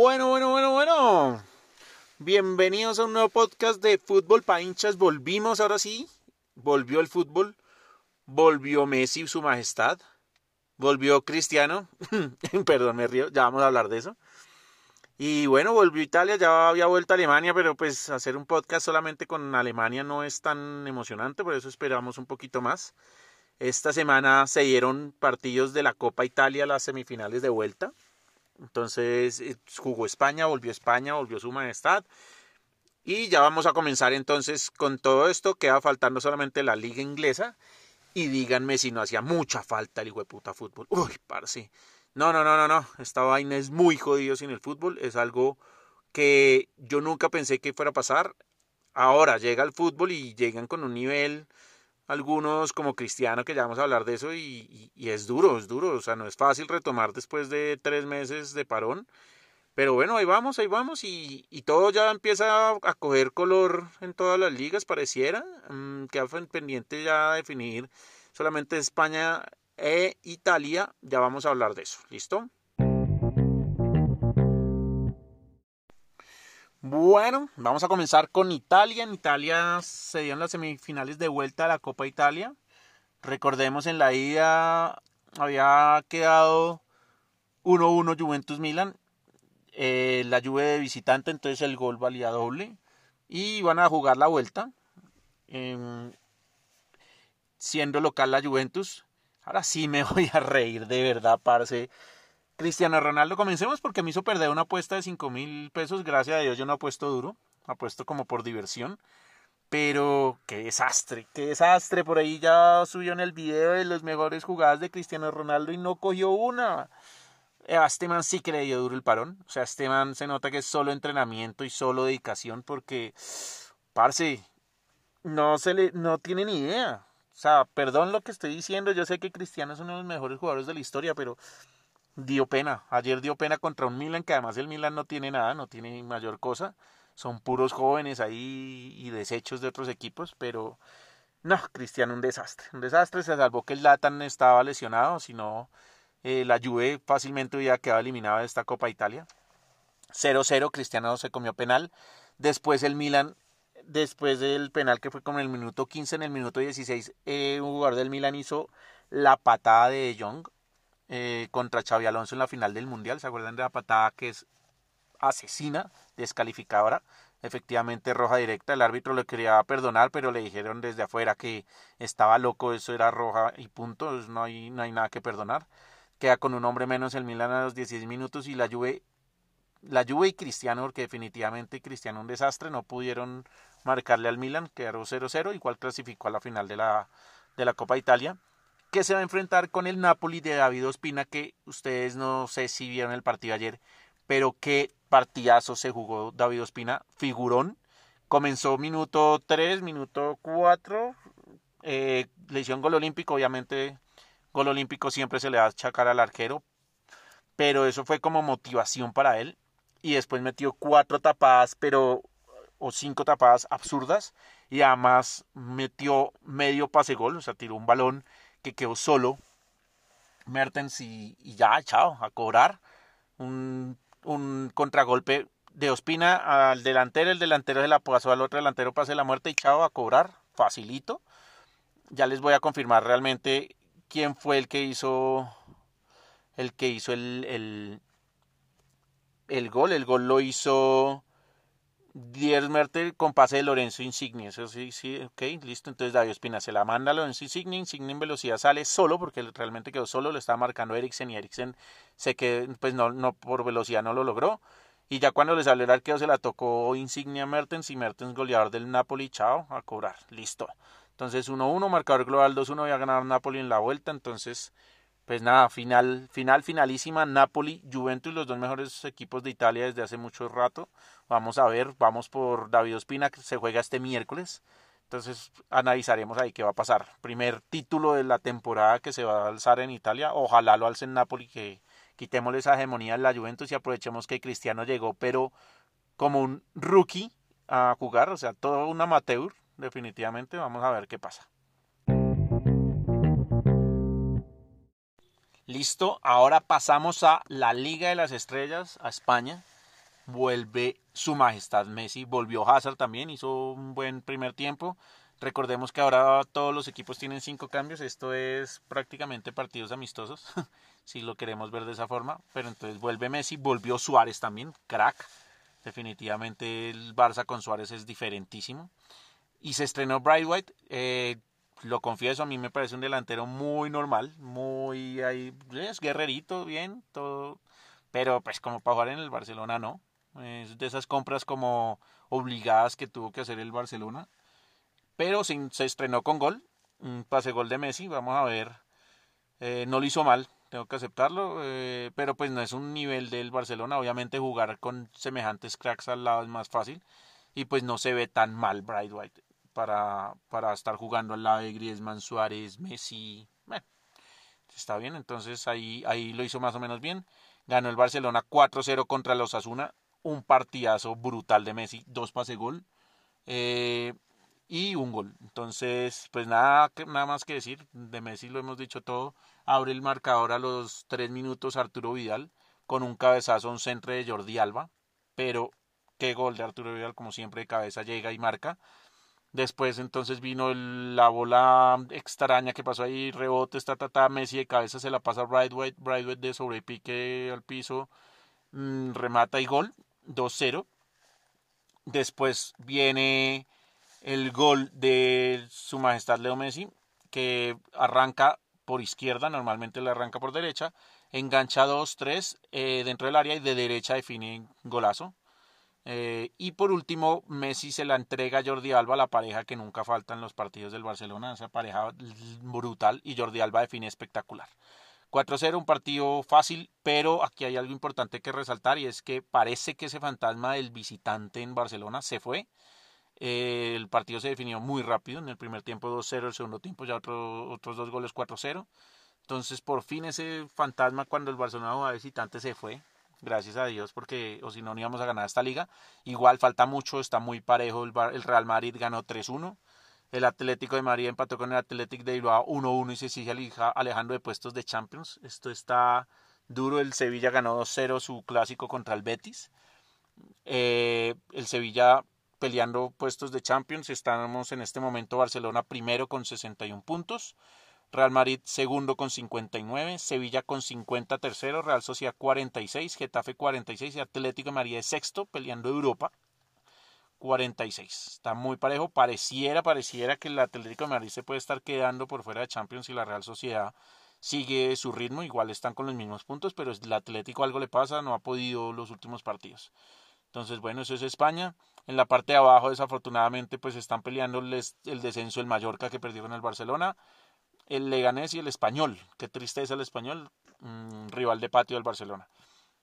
Bueno, bueno, bueno, bueno. Bienvenidos a un nuevo podcast de Fútbol para hinchas. Volvimos ahora sí. Volvió el fútbol. Volvió Messi, su majestad. Volvió Cristiano. Perdón, me río. Ya vamos a hablar de eso. Y bueno, volvió Italia. Ya había vuelto a Alemania, pero pues hacer un podcast solamente con Alemania no es tan emocionante. Por eso esperamos un poquito más. Esta semana se dieron partidos de la Copa Italia, las semifinales de vuelta. Entonces eh, jugó España, volvió España, volvió su majestad. Y ya vamos a comenzar entonces con todo esto. Queda faltando solamente la liga inglesa. Y díganme si no hacía mucha falta el hijo de puta fútbol. Uy, parce. No, no, no, no, no. Esta vaina es muy jodido sin el fútbol. Es algo que yo nunca pensé que fuera a pasar. Ahora llega el fútbol y llegan con un nivel algunos como Cristiano, que ya vamos a hablar de eso, y, es duro, es duro, o sea, no es fácil retomar después de tres meses de parón, pero bueno, ahí vamos, ahí vamos, y, todo ya empieza a, coger color en todas las ligas, pareciera, mm, queda pendiente ya definir solamente España e Italia, ya vamos a hablar de eso, ¿listo? Bueno, vamos a comenzar con Italia. En Italia se dieron las semifinales de vuelta a la Copa Italia. Recordemos en la ida había quedado 1-1 Juventus Milan. Eh, la Juve de visitante, entonces el gol valía doble. Y van a jugar la vuelta. siendo local la Juventus. Ahora sí me voy a reír de verdad, parce. Cristiano Ronaldo, comencemos porque me hizo perder una apuesta de 5 mil pesos. Gracias a Dios yo no apuesto duro, apuesto como por diversión. Pero qué desastre, qué desastre. Por ahí ya subió en el video de las mejores jugadas de Cristiano Ronaldo y no cogió una. Este man sí que le dio duro el parón. O sea, este man se nota que es solo entrenamiento y solo dedicación porque, parce, no se le, no tiene ni idea. O sea, perdón lo que estoy diciendo, yo sé que Cristiano es uno de los mejores jugadores de la historia, pero dio pena. Ayer dio pena contra un Milan, que además el Milan no tiene nada, no tiene mayor cosa. Son puros jóvenes ahí y desechos de otros equipos, pero no, Cristiano un desastre. Un desastre, se salvó que el Latan estaba lesionado, si no eh, la Juve fácilmente hubiera quedado eliminada de esta Copa Italia. 0-0, Cristiano se comió penal. Después el Milan, después del penal que fue como en el minuto 15, en el minuto 16, eh, un jugador del Milan hizo la patada de Young eh, contra Xavi Alonso en la final del Mundial. ¿Se acuerdan de la patada que es asesina, descalificadora? Efectivamente, roja directa. El árbitro le quería perdonar, pero le dijeron desde afuera que estaba loco, eso era roja y punto. No hay, no hay nada que perdonar. Queda con un hombre menos el Milan a los 16 minutos y la Juve, la Juve y Cristiano, porque definitivamente Cristiano un desastre, no pudieron marcarle al Milan, quedaron 0-0, igual clasificó a la final de la, de la Copa Italia que se va a enfrentar con el Napoli de David Ospina, que ustedes no sé si vieron el partido ayer, pero qué partidazo se jugó David Ospina, figurón. Comenzó minuto 3, minuto 4, eh, le hicieron gol olímpico, obviamente gol olímpico siempre se le va a achacar al arquero, pero eso fue como motivación para él. Y después metió cuatro tapadas, pero o cinco tapadas absurdas y además metió medio pase gol, o sea, tiró un balón que quedó solo Mertens y, ya, chao, a cobrar. Un, un, contragolpe de Ospina al delantero, el delantero se la pasó al otro delantero, pase la muerte y chao, a cobrar, facilito. Ya les voy a confirmar realmente quién fue el que hizo el que hizo el, el, el gol. El gol lo hizo Diez Mertel con pase de Lorenzo Insigne. Eso sí, sí, ok, listo. Entonces David Espina se la manda a Lorenzo Insigne. Insigne en velocidad sale solo porque realmente quedó solo. Lo estaba marcando Eriksen y Eriksen se quedó, pues no, no, por velocidad no lo logró. Y ya cuando le salió el arqueo se la tocó Insigne a Mertens y Mertens goleador del Napoli. Chao, a cobrar. Listo. Entonces 1-1, marcador global 2-1. Voy a ganar Napoli en la vuelta. Entonces pues nada, final, final, finalísima, Napoli, Juventus, los dos mejores equipos de Italia desde hace mucho rato. Vamos a ver, vamos por David Ospina, que se juega este miércoles. Entonces analizaremos ahí qué va a pasar. Primer título de la temporada que se va a alzar en Italia. Ojalá lo alce en Napoli, que quitémosle esa hegemonía en la Juventus y aprovechemos que Cristiano llegó, pero como un rookie a jugar, o sea, todo un amateur, definitivamente. Vamos a ver qué pasa. Listo, ahora pasamos a la Liga de las Estrellas, a España. Vuelve su majestad Messi, volvió Hazard también, hizo un buen primer tiempo. Recordemos que ahora todos los equipos tienen cinco cambios, esto es prácticamente partidos amistosos, si lo queremos ver de esa forma, pero entonces vuelve Messi, volvió Suárez también, crack, definitivamente el Barça con Suárez es diferentísimo. Y se estrenó Bright White, eh, lo confieso, a mí me parece un delantero muy normal, muy ahí, es guerrerito, bien, todo, pero pues como para jugar en el Barcelona no, es de esas compras como obligadas que tuvo que hacer el Barcelona, pero se, se estrenó con gol, pase gol de Messi, vamos a ver, eh, no lo hizo mal, tengo que aceptarlo, eh, pero pues no es un nivel del Barcelona, obviamente jugar con semejantes cracks al lado es más fácil. Y pues no se ve tan mal Bright White para, para estar jugando al lado de Griezmann, Suárez, Messi. Bueno, está bien, entonces ahí, ahí lo hizo más o menos bien. Ganó el Barcelona 4-0 contra los Asuna, un partidazo brutal de Messi, dos pase gol eh, y un gol. Entonces, pues nada, nada más que decir, de Messi lo hemos dicho todo. Abre el marcador a los tres minutos Arturo Vidal con un cabezazo, un centro de Jordi Alba, pero qué gol de Arturo Vidal, como siempre de cabeza llega y marca. Después entonces vino la bola extraña que pasó ahí, rebote, está tata, Messi de cabeza se la pasa a Brightway, Brightway de sobrepique al piso, mm, remata y gol, 2-0. Después viene el gol de su majestad Leo Messi, que arranca por izquierda, normalmente le arranca por derecha, engancha 2-3 eh, dentro del área y de derecha define golazo. Eh, y por último, Messi se la entrega a Jordi Alba, la pareja que nunca falta en los partidos del Barcelona, esa pareja brutal, y Jordi Alba define espectacular. 4-0, un partido fácil, pero aquí hay algo importante que resaltar y es que parece que ese fantasma del visitante en Barcelona se fue. Eh, el partido se definió muy rápido, en el primer tiempo 2-0, el segundo tiempo ya otros dos goles 4-0. Entonces por fin ese fantasma cuando el Barcelona jugaba visitante se fue gracias a Dios, porque o si no, no íbamos a ganar esta liga. Igual falta mucho, está muy parejo. El, Real Madrid ganó 3-1. El Atlético de Madrid empató con el Atlético de Bilbao 1-1 y se sigue alejando de puestos de Champions. Esto está duro. El Sevilla ganó 2-0 su clásico contra el Betis. Eh, el Sevilla peleando puestos de Champions. Estamos en este momento Barcelona primero con 61 puntos. Real Madrid segundo con 59, Sevilla con 50 tercero, Real Sociedad 46, Getafe 46 y Atlético de Madrid sexto peleando Europa 46. Está muy parejo, pareciera, pareciera que el Atlético de Madrid se puede estar quedando por fuera de Champions y la Real Sociedad sigue su ritmo, igual están con los mismos puntos, pero el Atlético algo le pasa, no ha podido los últimos partidos. Entonces, bueno, eso es España. En la parte de abajo, desafortunadamente, pues están peleando el descenso el Mallorca que perdió con el Barcelona el Leganés y el Español. Qué tristeza el Español, rival de patio del Barcelona.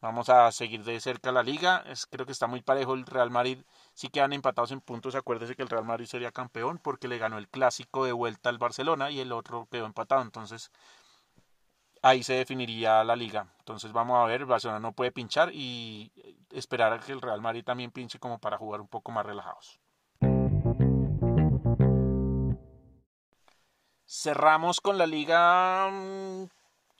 Vamos a seguir de cerca la liga. Es, creo que está muy parejo el Real Madrid. Sí quedan empatados en puntos. Acuérdese que el Real Madrid sería campeón porque le ganó el clásico de vuelta al Barcelona y el otro quedó empatado. Entonces ahí se definiría la liga. Entonces vamos a ver. El Barcelona no puede pinchar y esperar a que el Real Madrid también pinche como para jugar un poco más relajados. Cerramos con la liga, mm,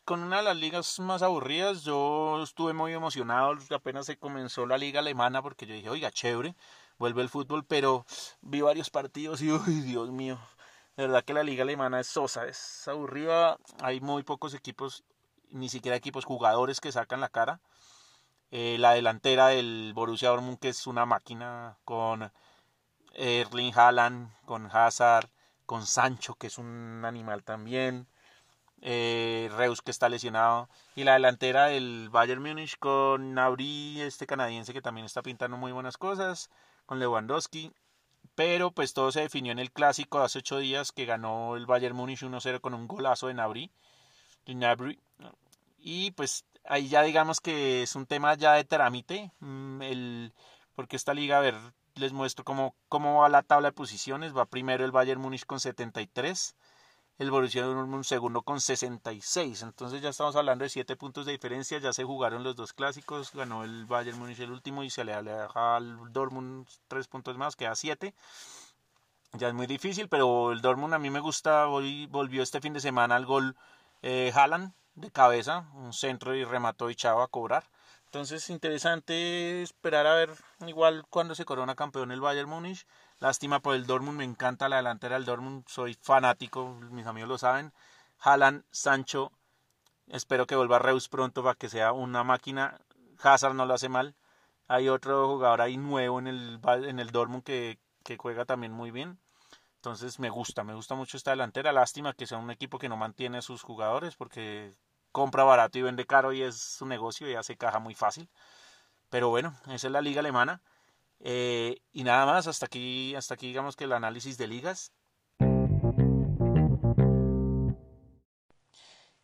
con una de las ligas más aburridas. Yo estuve muy emocionado apenas se comenzó la liga alemana porque yo dije, oiga, chévere, vuelve el fútbol, pero vi varios partidos y, uy, Dios mío, de verdad que la liga alemana es sosa, es aburrida. Hay muy pocos equipos, ni siquiera equipos jugadores que sacan la cara. Eh, la delantera del Borussia Dortmund, que es una máquina con Erling Haaland, con Hazard, con Sancho, que es un animal también, eh, Reus, que está lesionado, y la delantera del Bayern Múnich con Nauri, este canadiense que también está pintando muy buenas cosas, con Lewandowski, pero pues todo se definió en el clásico hace ocho días que ganó el Bayern Múnich 1-0 con un golazo de Nabri, y pues ahí ya digamos que es un tema ya de trámite, mm, el, porque esta liga, a ver, les muestro cómo, cómo va la tabla de posiciones. Va primero el Bayern Múnich con 73, el Borussia Dortmund segundo con 66. Entonces ya estamos hablando de 7 puntos de diferencia. Ya se jugaron los dos clásicos. Ganó el Bayern Múnich el último y se le aleja al Dortmund 3 puntos más, queda 7. Ya es muy difícil, pero el Dortmund a mí me gusta. Hoy volvió este fin de semana al gol eh, de cabeza, un centro y remató y chava a cobrar. Entonces, interesante esperar a ver igual cuando se corona campeón el Bayern Múnich. Lástima por el Dortmund, me encanta la delantera del Dortmund, soy fanático, mis amigos lo saben. Haaland, Sancho, espero que vuelva Reus pronto para que sea una máquina. Hazard no lo hace mal. Hay otro jugador ahí nuevo en el, en el Dortmund que, que juega también muy bien. Entonces me gusta, me gusta mucho esta delantera. Lástima que sea un equipo que no mantiene a sus jugadores porque compra barato y vende caro y es su negocio y hace caja muy fácil. Pero bueno, esa es la liga alemana. Eh, y nada más, hasta aquí, hasta aquí digamos que el análisis de ligas.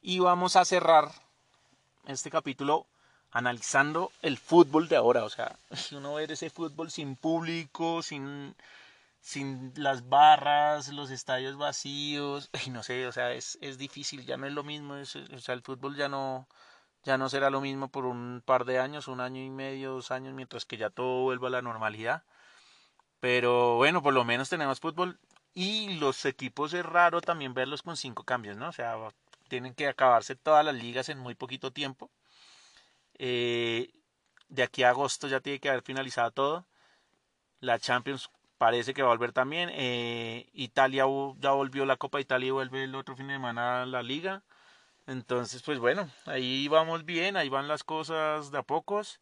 Y vamos a cerrar este capítulo analizando el fútbol de ahora. O sea, si uno ve ese fútbol sin público, sin, sin las barras, los estadios vacíos, y no sé, o sea, es, es difícil, ya no es lo mismo, o sea, el fútbol ya no, ya no será lo mismo por un par de años, un año y medio, dos años, mientras que ya todo vuelva a la normalidad. Pero bueno, por lo menos tenemos fútbol y los equipos es raro también verlos con cinco cambios, ¿no? O sea, tienen que acabarse todas las ligas en muy poquito tiempo. Eh, de aquí a agosto ya tiene que haber finalizado todo. La Champions parece que va a volver también. Eh, Italia ya volvió la Copa Italia y vuelve el otro fin de semana la liga. Entonces, pues bueno, ahí vamos bien, ahí van las cosas de a pocos.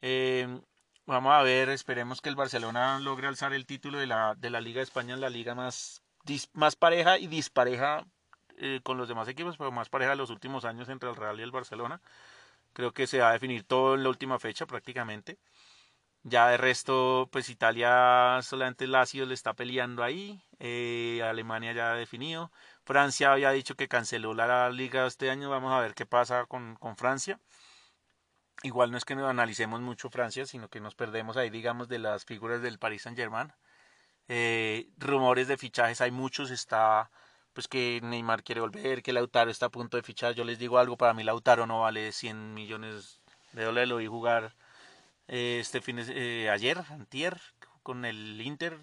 Eh, vamos a ver, esperemos que el Barcelona logre alzar el título de la, de la Liga de España, la liga más, más pareja y dispareja eh, con los demás equipos, pero más pareja los últimos años entre el Real y el Barcelona. Creo que se va a definir todo en la última fecha prácticamente. Ya de resto, pues Italia solamente Lazio le está peleando ahí. Eh, Alemania ya ha definido. Francia había dicho que canceló la liga este año. Vamos a ver qué pasa con, con Francia. Igual no es que nos analicemos mucho Francia, sino que nos perdemos ahí, digamos, de las figuras del Paris Saint Germain. Eh, rumores de fichajes hay muchos. Está pues que Neymar quiere volver, que Lautaro está a punto de fichar. Yo les digo algo, para mí Lautaro no vale 100 millones de dólares. Lo vi jugar eh, este fin eh, ayer, antier, con el Inter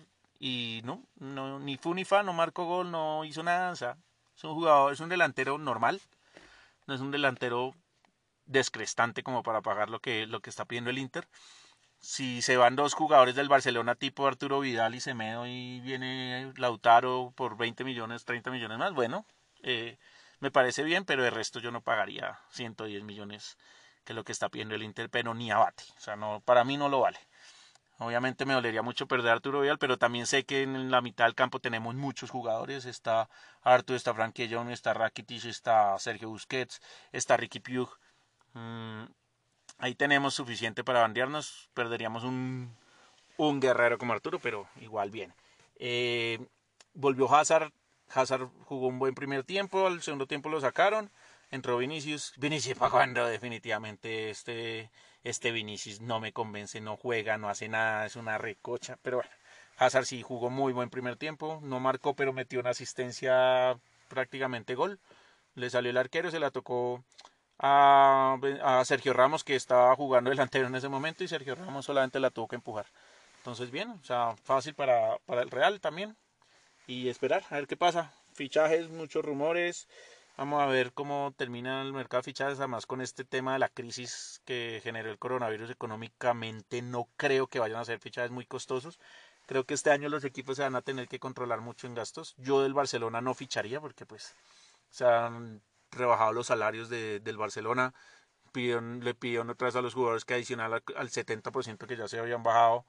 y no, no ni fu ni fa, no marcó gol, no hizo nada, o sea, es un jugador, es un delantero normal, no es un delantero descrestante como para pagar lo que, lo que está pidiendo el Inter. Si se van dos jugadores del Barcelona tipo Arturo Vidal y Semedo y viene Lautaro por 20 millones, 30 millones más, bueno, eh, me parece bien, pero de resto yo no pagaría 110 millones que es lo que está pidiendo el Inter, pero ni abate. O sea, no, para mí no lo vale. Obviamente me dolería mucho perder a Arturo Vidal, pero también sé que en la mitad del campo tenemos muchos jugadores. Está Arturo, está Frankie John, está Rakitic, está Sergio Busquets, está Ricky Pugh. Mm, ahí tenemos suficiente para bandearnos. Perderíamos un, un guerrero como Arturo, pero igual bien. Eh, volvió Hazard. Hazard jugó un buen primer tiempo, al segundo tiempo lo sacaron entró Vinicius. Vinicius para cuando definitivamente este, este Vinicius no me convence, no juega, no hace nada, es una recocha. Pero bueno, Hazard sí jugó muy buen primer tiempo, no marcó pero metió una asistencia prácticamente gol. Le salió el arquero, se la tocó a, a Sergio Ramos que estaba jugando delantero en ese momento y Sergio Ramos solamente la tuvo que empujar. Entonces bien, o sea, fácil para, para el Real también. Y esperar, a ver qué pasa. Fichajes, muchos rumores. Vamos a ver cómo termina el mercado de fichajes, además con este tema de la crisis que generó el coronavirus económicamente, no creo que vayan a ser fichajes muy costosos. Creo que este año los equipos se van a tener que controlar mucho en gastos. Yo del Barcelona no ficharía porque pues se han rebajado los salarios de, del Barcelona. le pidieron otra vez a los jugadores que adicional al 70% que ya se habían bajado,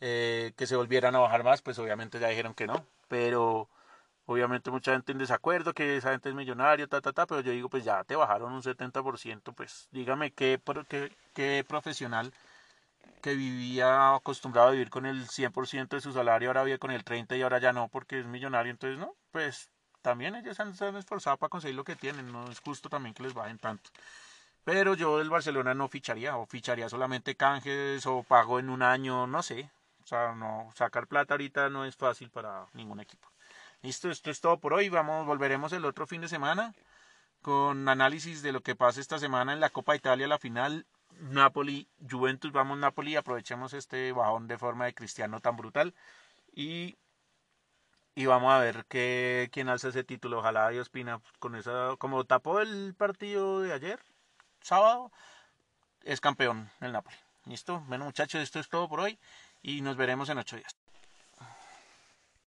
eh, que se volvieran a bajar más, pues obviamente ya dijeron que no. Pero Obviamente mucha gente en desacuerdo, que esa gente es millonaria, ta, ta, ta, pero yo digo, pues ya te bajaron un 70%, pues dígame qué, qué, qué profesional que vivía acostumbrado a vivir con el 100% de su salario, ahora vive con el 30% y ahora ya no porque es millonario, entonces no, pues también ellos han, se han esforzado para conseguir lo que tienen, no es justo también que les bajen tanto. Pero yo del Barcelona no ficharía, o ficharía solamente canjes, o pago en un año, no sé. O sea, no, sacar plata ahorita no es fácil para ningún equipo. Listo, esto es todo por hoy. Vamos, volveremos el otro fin de semana con análisis de lo que pasa esta semana en la Copa Italia, la final Napoli, Juventus, vamos Napoli, aprovechemos este bajón de forma de Cristiano tan brutal y, y vamos a ver que, quién alza ese título. Ojalá Dios Pina con esa, como tapó el partido de ayer, sábado, es campeón el Napoli. ¿Listo? Bueno muchachos, esto es todo por hoy y nos veremos en ocho días.